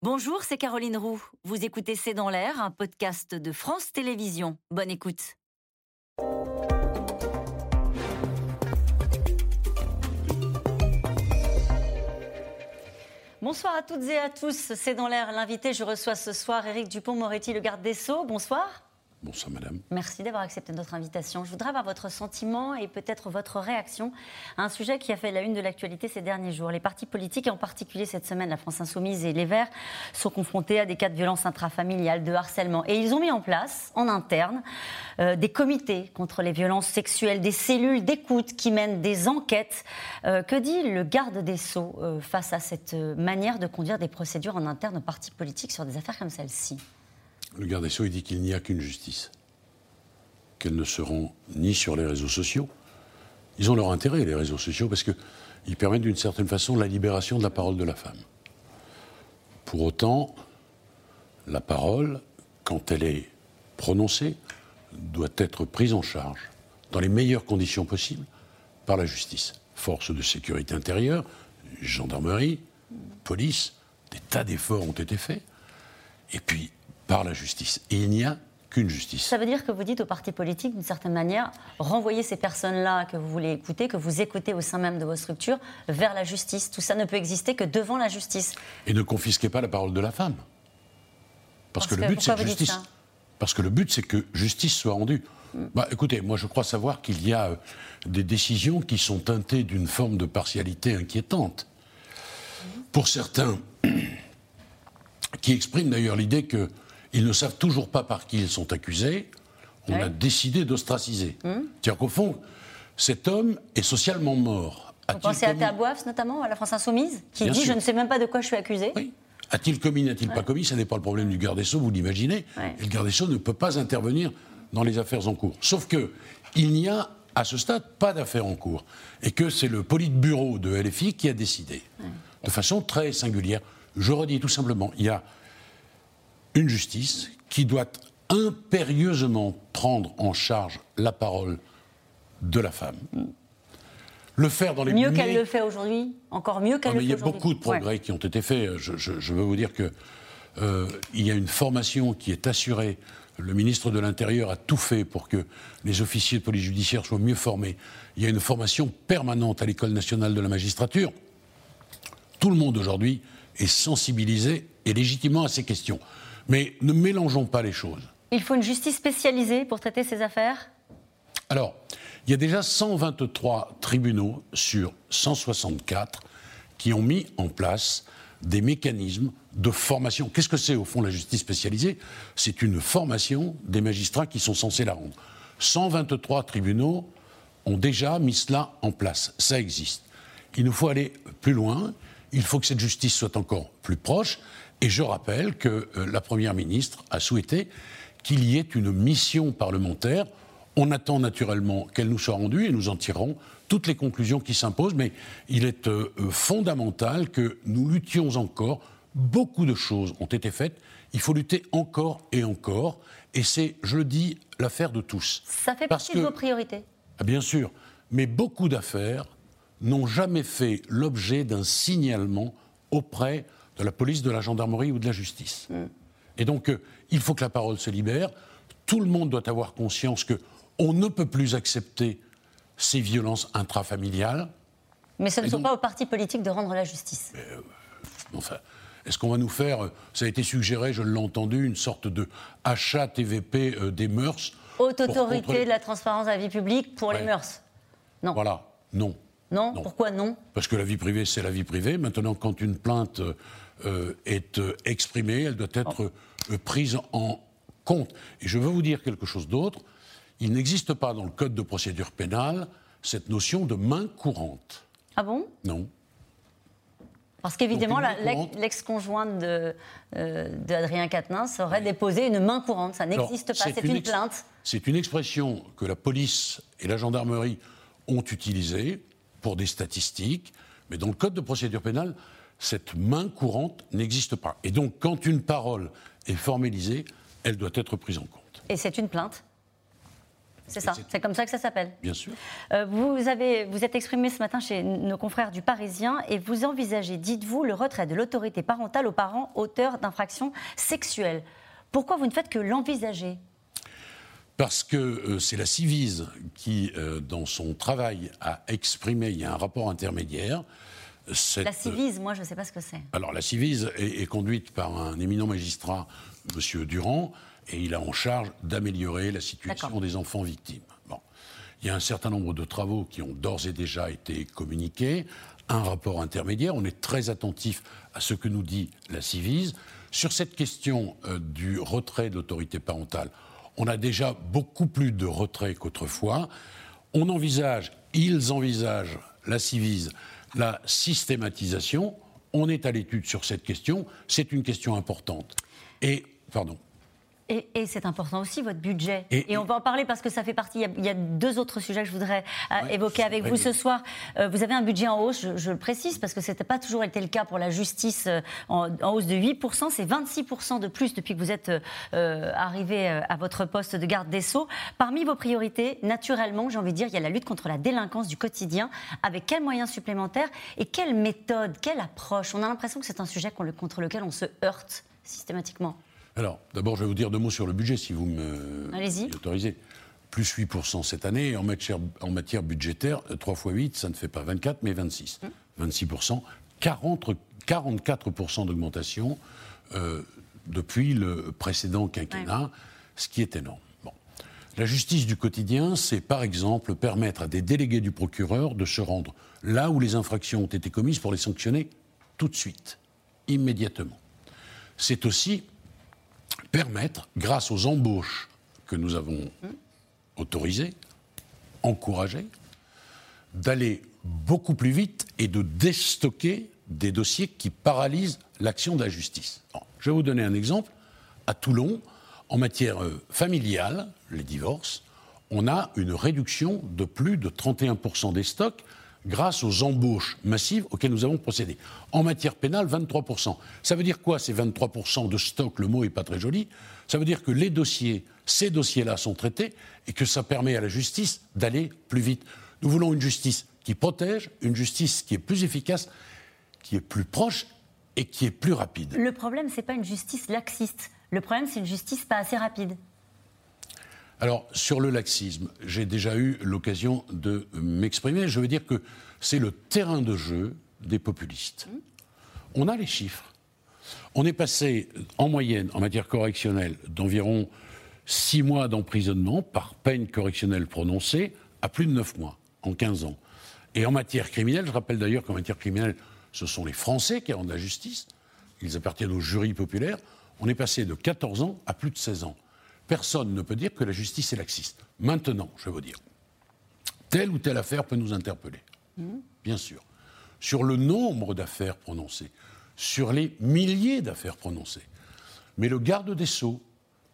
Bonjour, c'est Caroline Roux. Vous écoutez C'est dans l'air, un podcast de France Télévisions. Bonne écoute. Bonsoir à toutes et à tous. C'est dans l'air l'invité. Je reçois ce soir Éric Dupont-Moretti, le garde des Sceaux. Bonsoir. Bonsoir madame. Merci d'avoir accepté notre invitation. Je voudrais avoir votre sentiment et peut-être votre réaction à un sujet qui a fait la une de l'actualité ces derniers jours. Les partis politiques, et en particulier cette semaine la France Insoumise et les Verts, sont confrontés à des cas de violence intrafamiliale, de harcèlement. Et ils ont mis en place, en interne, euh, des comités contre les violences sexuelles, des cellules d'écoute qui mènent des enquêtes. Euh, que dit le garde des Sceaux euh, face à cette manière de conduire des procédures en interne aux partis politiques sur des affaires comme celle-ci? Le garde des Sceaux il dit qu'il n'y a qu'une justice, qu'elle ne se rend ni sur les réseaux sociaux. Ils ont leur intérêt, les réseaux sociaux, parce qu'ils permettent d'une certaine façon la libération de la parole de la femme. Pour autant, la parole, quand elle est prononcée, doit être prise en charge dans les meilleures conditions possibles par la justice. Force de sécurité intérieure, gendarmerie, police, des tas d'efforts ont été faits. Et puis, par la justice. Et il n'y a qu'une justice. Ça veut dire que vous dites aux partis politiques, d'une certaine manière, renvoyer ces personnes-là que vous voulez écouter, que vous écoutez au sein même de vos structures, vers la justice. Tout ça ne peut exister que devant la justice. Et ne confisquez pas la parole de la femme. Parce, que, le but, c'est que justice. Parce que le but, c'est que justice soit rendue. Hmm. Bah, écoutez, moi je crois savoir qu'il y a euh, des décisions qui sont teintées d'une forme de partialité inquiétante. Pour certains, qui expriment d'ailleurs l'idée que ils ne savent toujours pas par qui ils sont accusés. On a décidé d'ostraciser. Hum. C'est-à-dire qu'au fond, cet homme est socialement mort. Vous pensez à Tabouaf, notamment, à la France Insoumise, qui dit Je ne sais même pas de quoi je suis accusé oui. A-t-il commis, n'a-t-il pas commis Ce n'est pas le problème du garde des Sceaux, vous l'imaginez. Et le garde des Sceaux ne peut pas intervenir dans les affaires en cours. Sauf que il n'y a, à ce stade, pas d'affaires en cours. Et que c'est le politburo de LFI qui a décidé, de façon très singulière. Je redis tout simplement, il y a une justice qui doit impérieusement prendre en charge la parole de la femme. Le faire dans les mieux qu'elle le fait aujourd'hui, encore mieux qu'elle le fait aujourd'hui. Il y a beaucoup de progrès qui ont été faits. Je, veux vous dire que euh, il y a une formation qui est assurée. Le ministre de l'Intérieur a tout fait pour que les officiers de police judiciaire soient mieux formés. Il y a une formation permanente à l'École nationale de la magistrature. Tout le monde aujourd'hui est sensibilisé et légitimement à ces questions. Mais ne mélangeons pas les choses. Il faut une justice spécialisée pour traiter ces affaires? Alors, il y a déjà 123 tribunaux sur 164 qui ont mis en place des mécanismes de formation. Qu'est-ce que c'est au fond la justice spécialisée? C'est une formation des magistrats qui sont censés la rendre. 123 tribunaux ont déjà mis cela en place. Ça existe. Il nous faut aller plus loin. Il faut que cette justice soit encore plus proche. Et je rappelle que euh, la Première ministre a souhaité qu'il y ait une mission parlementaire. On attend naturellement qu'elle nous soit rendue et nous en tirerons toutes les conclusions qui s'imposent, mais il est euh, euh, fondamental que nous luttions encore. Beaucoup de choses ont été faites. Il faut lutter encore et encore. Et c'est, je le dis, l'affaire de tous. Ça fait partie de vos priorités ah, Bien sûr. Mais beaucoup d'affaires n'ont jamais fait l'objet d'un signalement auprès de la police, de la gendarmerie ou de la justice. Mm. Et donc, euh, il faut que la parole se libère. Tout le monde doit avoir conscience que on ne peut plus accepter ces violences intrafamiliales. Mais ce ne sont pas aux partis politiques de rendre la justice. Euh, enfin, est-ce qu'on va nous faire, euh, ça a été suggéré, je l'ai entendu, une sorte de achat TVP des mœurs Haute autorité de la transparence de la vie publique pour les mœurs. Non. Voilà, non. Non, Pourquoi non? Parce que la vie privée, c'est la vie privée. Maintenant, quand une plainte euh, est euh, exprimée, elle doit être euh, prise en compte. Et je veux vous dire quelque chose d'autre. Il n'existe pas dans le Code de procédure pénale cette notion de main courante. Ah bon? Non. Parce qu'évidemment, l'ex-conjointe de, Adrien Quatennens aurait déposé une main courante. Ça n'existe pas, c'est une, plainte. C'est une expression que la police et la gendarmerie ont utilisée pour des statistiques, mais dans le Code de procédure pénale, cette main courante n'existe pas. Et donc, quand une parole est formalisée, elle doit être prise en compte. Et c'est une plainte C'est ça, c'est comme ça que ça s'appelle. Bien sûr. Euh, vous, avez, vous êtes exprimé ce matin chez nos confrères du Parisien et vous envisagez, dites-vous, le retrait de l'autorité parentale aux parents auteurs d'infractions sexuelles. Pourquoi vous ne faites que l'envisager? Parce que euh, c'est la Civise qui, euh, dans son travail, a exprimé, il y a un rapport intermédiaire. La Civise, moi je ne sais pas ce que c'est. Alors la Civise est, est, conduite par un éminent magistrat, M. Durand, et il a en charge d'améliorer la situation des enfants victimes. Bon. Il y a un certain nombre de travaux qui ont d'ores et déjà été communiqués, un rapport intermédiaire, on est très attentif à ce que nous dit la Civise. Sur cette question euh, du retrait de l'autorité parentale, on a déjà beaucoup plus de retraits qu'autrefois. On envisage, ils envisagent, la Civise, la systématisation. On est à l'étude sur cette question. C'est une question importante. Et, pardon, et, c'est important aussi, votre budget. Et, on va en parler parce que ça fait partie. Il y a, deux autres sujets que je voudrais euh, évoquer avec vous ce soir. Euh, vous avez un budget en hausse, je, le précise, parce que ce n'était pas toujours été le cas pour la justice euh, en, hausse de 8%. C'est 26% de plus depuis que vous êtes arrivé à votre poste de garde des Sceaux. Parmi vos priorités, naturellement, j'ai envie de dire, il y a la lutte contre la délinquance du quotidien. Avec quels moyens supplémentaires et quelle méthode, quelle approche? On a l'impression que c'est un sujet contre lequel on se heurte systématiquement. Alors, d'abord, je vais vous dire deux mots sur le budget, si vous me autorisez. Plus 8% cette année. En matière, en matière budgétaire, 3 x 8, ça ne fait pas 24, mais 26. 26%, 40, 44% d'augmentation euh, depuis le précédent quinquennat, ce qui est énorme. La justice du quotidien, c'est par exemple permettre à des délégués du procureur de se rendre là où les infractions ont été commises pour les sanctionner tout de suite, immédiatement. C'est aussi permettre, grâce aux embauches que nous avons autorisées, encouragées, d'aller beaucoup plus vite et de déstocker des dossiers qui paralysent l'action de la justice. je vais vous donner un exemple. À Toulon, en matière euh, familiale, les divorces, on a une réduction de plus de 31% des stocks grâce aux embauches massives auxquelles nous avons procédé. En matière pénale, 23%. Ça veut dire quoi ces 23% de stock? Le mot n'est pas très joli. Ça veut dire que les dossiers, ces dossiers-là sont traités et que ça permet à la justice d'aller plus vite. Nous voulons une justice qui protège, une justice qui est plus efficace, qui est plus proche et qui est plus rapide. Le problème, ce n'est pas une justice laxiste. Le problème, c'est une justice pas assez rapide. Alors, sur le laxisme, j'ai déjà eu l'occasion de m'exprimer. Je veux dire que c'est le terrain de jeu des populistes. On a les chiffres. On est passé, en moyenne, en matière correctionnelle, d'environ six mois d'emprisonnement par peine correctionnelle prononcée à plus de neuf mois en 15 ans. Et en matière criminelle, je rappelle d'ailleurs qu'en matière criminelle, ce sont les Français qui rendent la justice. Ils appartiennent au jury populaire. On est passé de 14 ans à plus de 16 ans personne ne peut dire que la justice est laxiste. Maintenant, je vais vous dire, telle ou telle affaire peut nous interpeller, bien sûr, sur le nombre d'affaires prononcées, sur les milliers d'affaires prononcées. Mais le garde des sceaux,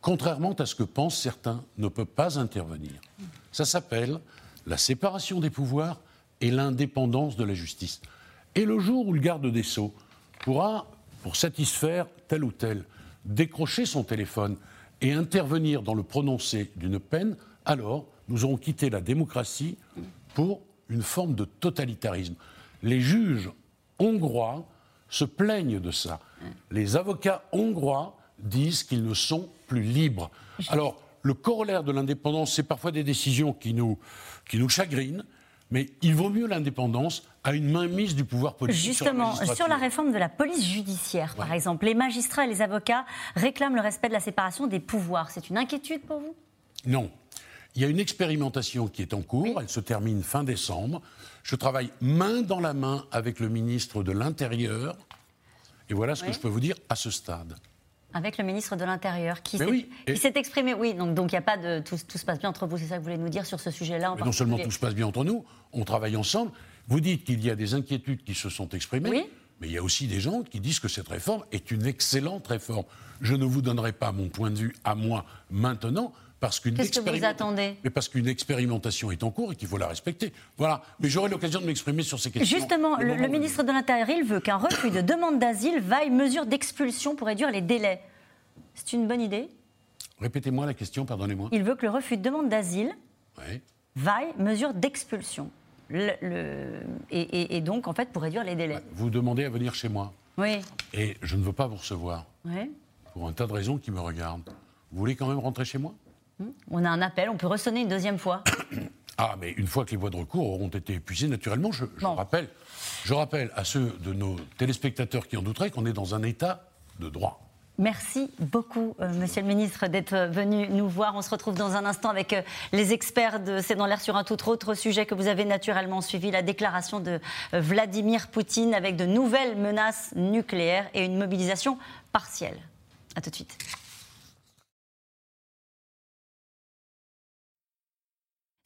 contrairement à ce que pensent certains, ne peut pas intervenir. Ça s'appelle la séparation des pouvoirs et l'indépendance de la justice. Et le jour où le garde des sceaux pourra, pour satisfaire tel ou tel, décrocher son téléphone et intervenir dans le prononcé d'une peine, alors nous aurons quitté la démocratie pour une forme de totalitarisme. Les juges hongrois se plaignent de ça. Les avocats hongrois disent qu'ils ne sont plus libres. Alors, le corollaire de l'indépendance, c'est parfois des décisions qui nous, qui nous chagrinent, mais il vaut mieux l'indépendance à une mainmise du pouvoir politique. Justement, sur la, réforme de la police judiciaire, par exemple, les magistrats et les avocats réclament le respect de la séparation des pouvoirs. C'est une inquiétude pour vous? Non. Il y a une expérimentation qui est en cours, elle se termine fin décembre. Je travaille main dans la main avec le ministre de l'Intérieur. Et voilà ce que je peux vous dire à ce stade avec le ministre de l'Intérieur qui s'est exprimé. Oui, donc il n'y a pas de. Tout, se passe bien entre vous, c'est ça que vous voulez nous dire sur ce sujet-là Non seulement tout se passe bien entre nous, on travaille ensemble. Vous dites qu'il y a des inquiétudes qui se sont exprimées. Oui. Mais il y a aussi des gens qui disent que cette réforme est une excellente réforme. Je ne vous donnerai pas mon point de vue à moi maintenant, parce qu'une Qu'est-ce que vous attendez Mais parce qu'une expérimentation est en cours et qu'il faut la respecter. Voilà. Mais j'aurai l'occasion de m'exprimer sur ces questions. Justement, le, ministre de l'Intérieur, il veut qu'un refus de demande d'asile vaille mesure d'expulsion pour réduire les délais. C'est une bonne idée? Répétez-moi la question, pardonnez-moi. Il veut que le refus de demande d'asile vaille, mesure d'expulsion. Le- le- et, et- et donc, en fait, pour réduire les délais. Vous demandez à venir chez moi. Oui, Et je ne veux pas vous recevoir. oui. Pour un tas de raisons qui me regardent. Vous voulez quand même rentrer chez moi? On a un appel, on peut ressonner une deuxième fois. Ah, mais une fois que les voies de recours auront été épuisées, naturellement, je, je Bon. rappelle, je rappelle à ceux de nos téléspectateurs qui en douteraient qu'on est dans un état de droit. Merci beaucoup, euh, Monsieur le Ministre, d'être venu nous voir. On se retrouve dans un instant avec euh, les experts de C'est dans l'air sur un tout autre sujet que vous avez naturellement suivi, la déclaration de euh, Vladimir Poutine avec de nouvelles menaces nucléaires et une mobilisation partielle. A tout de suite.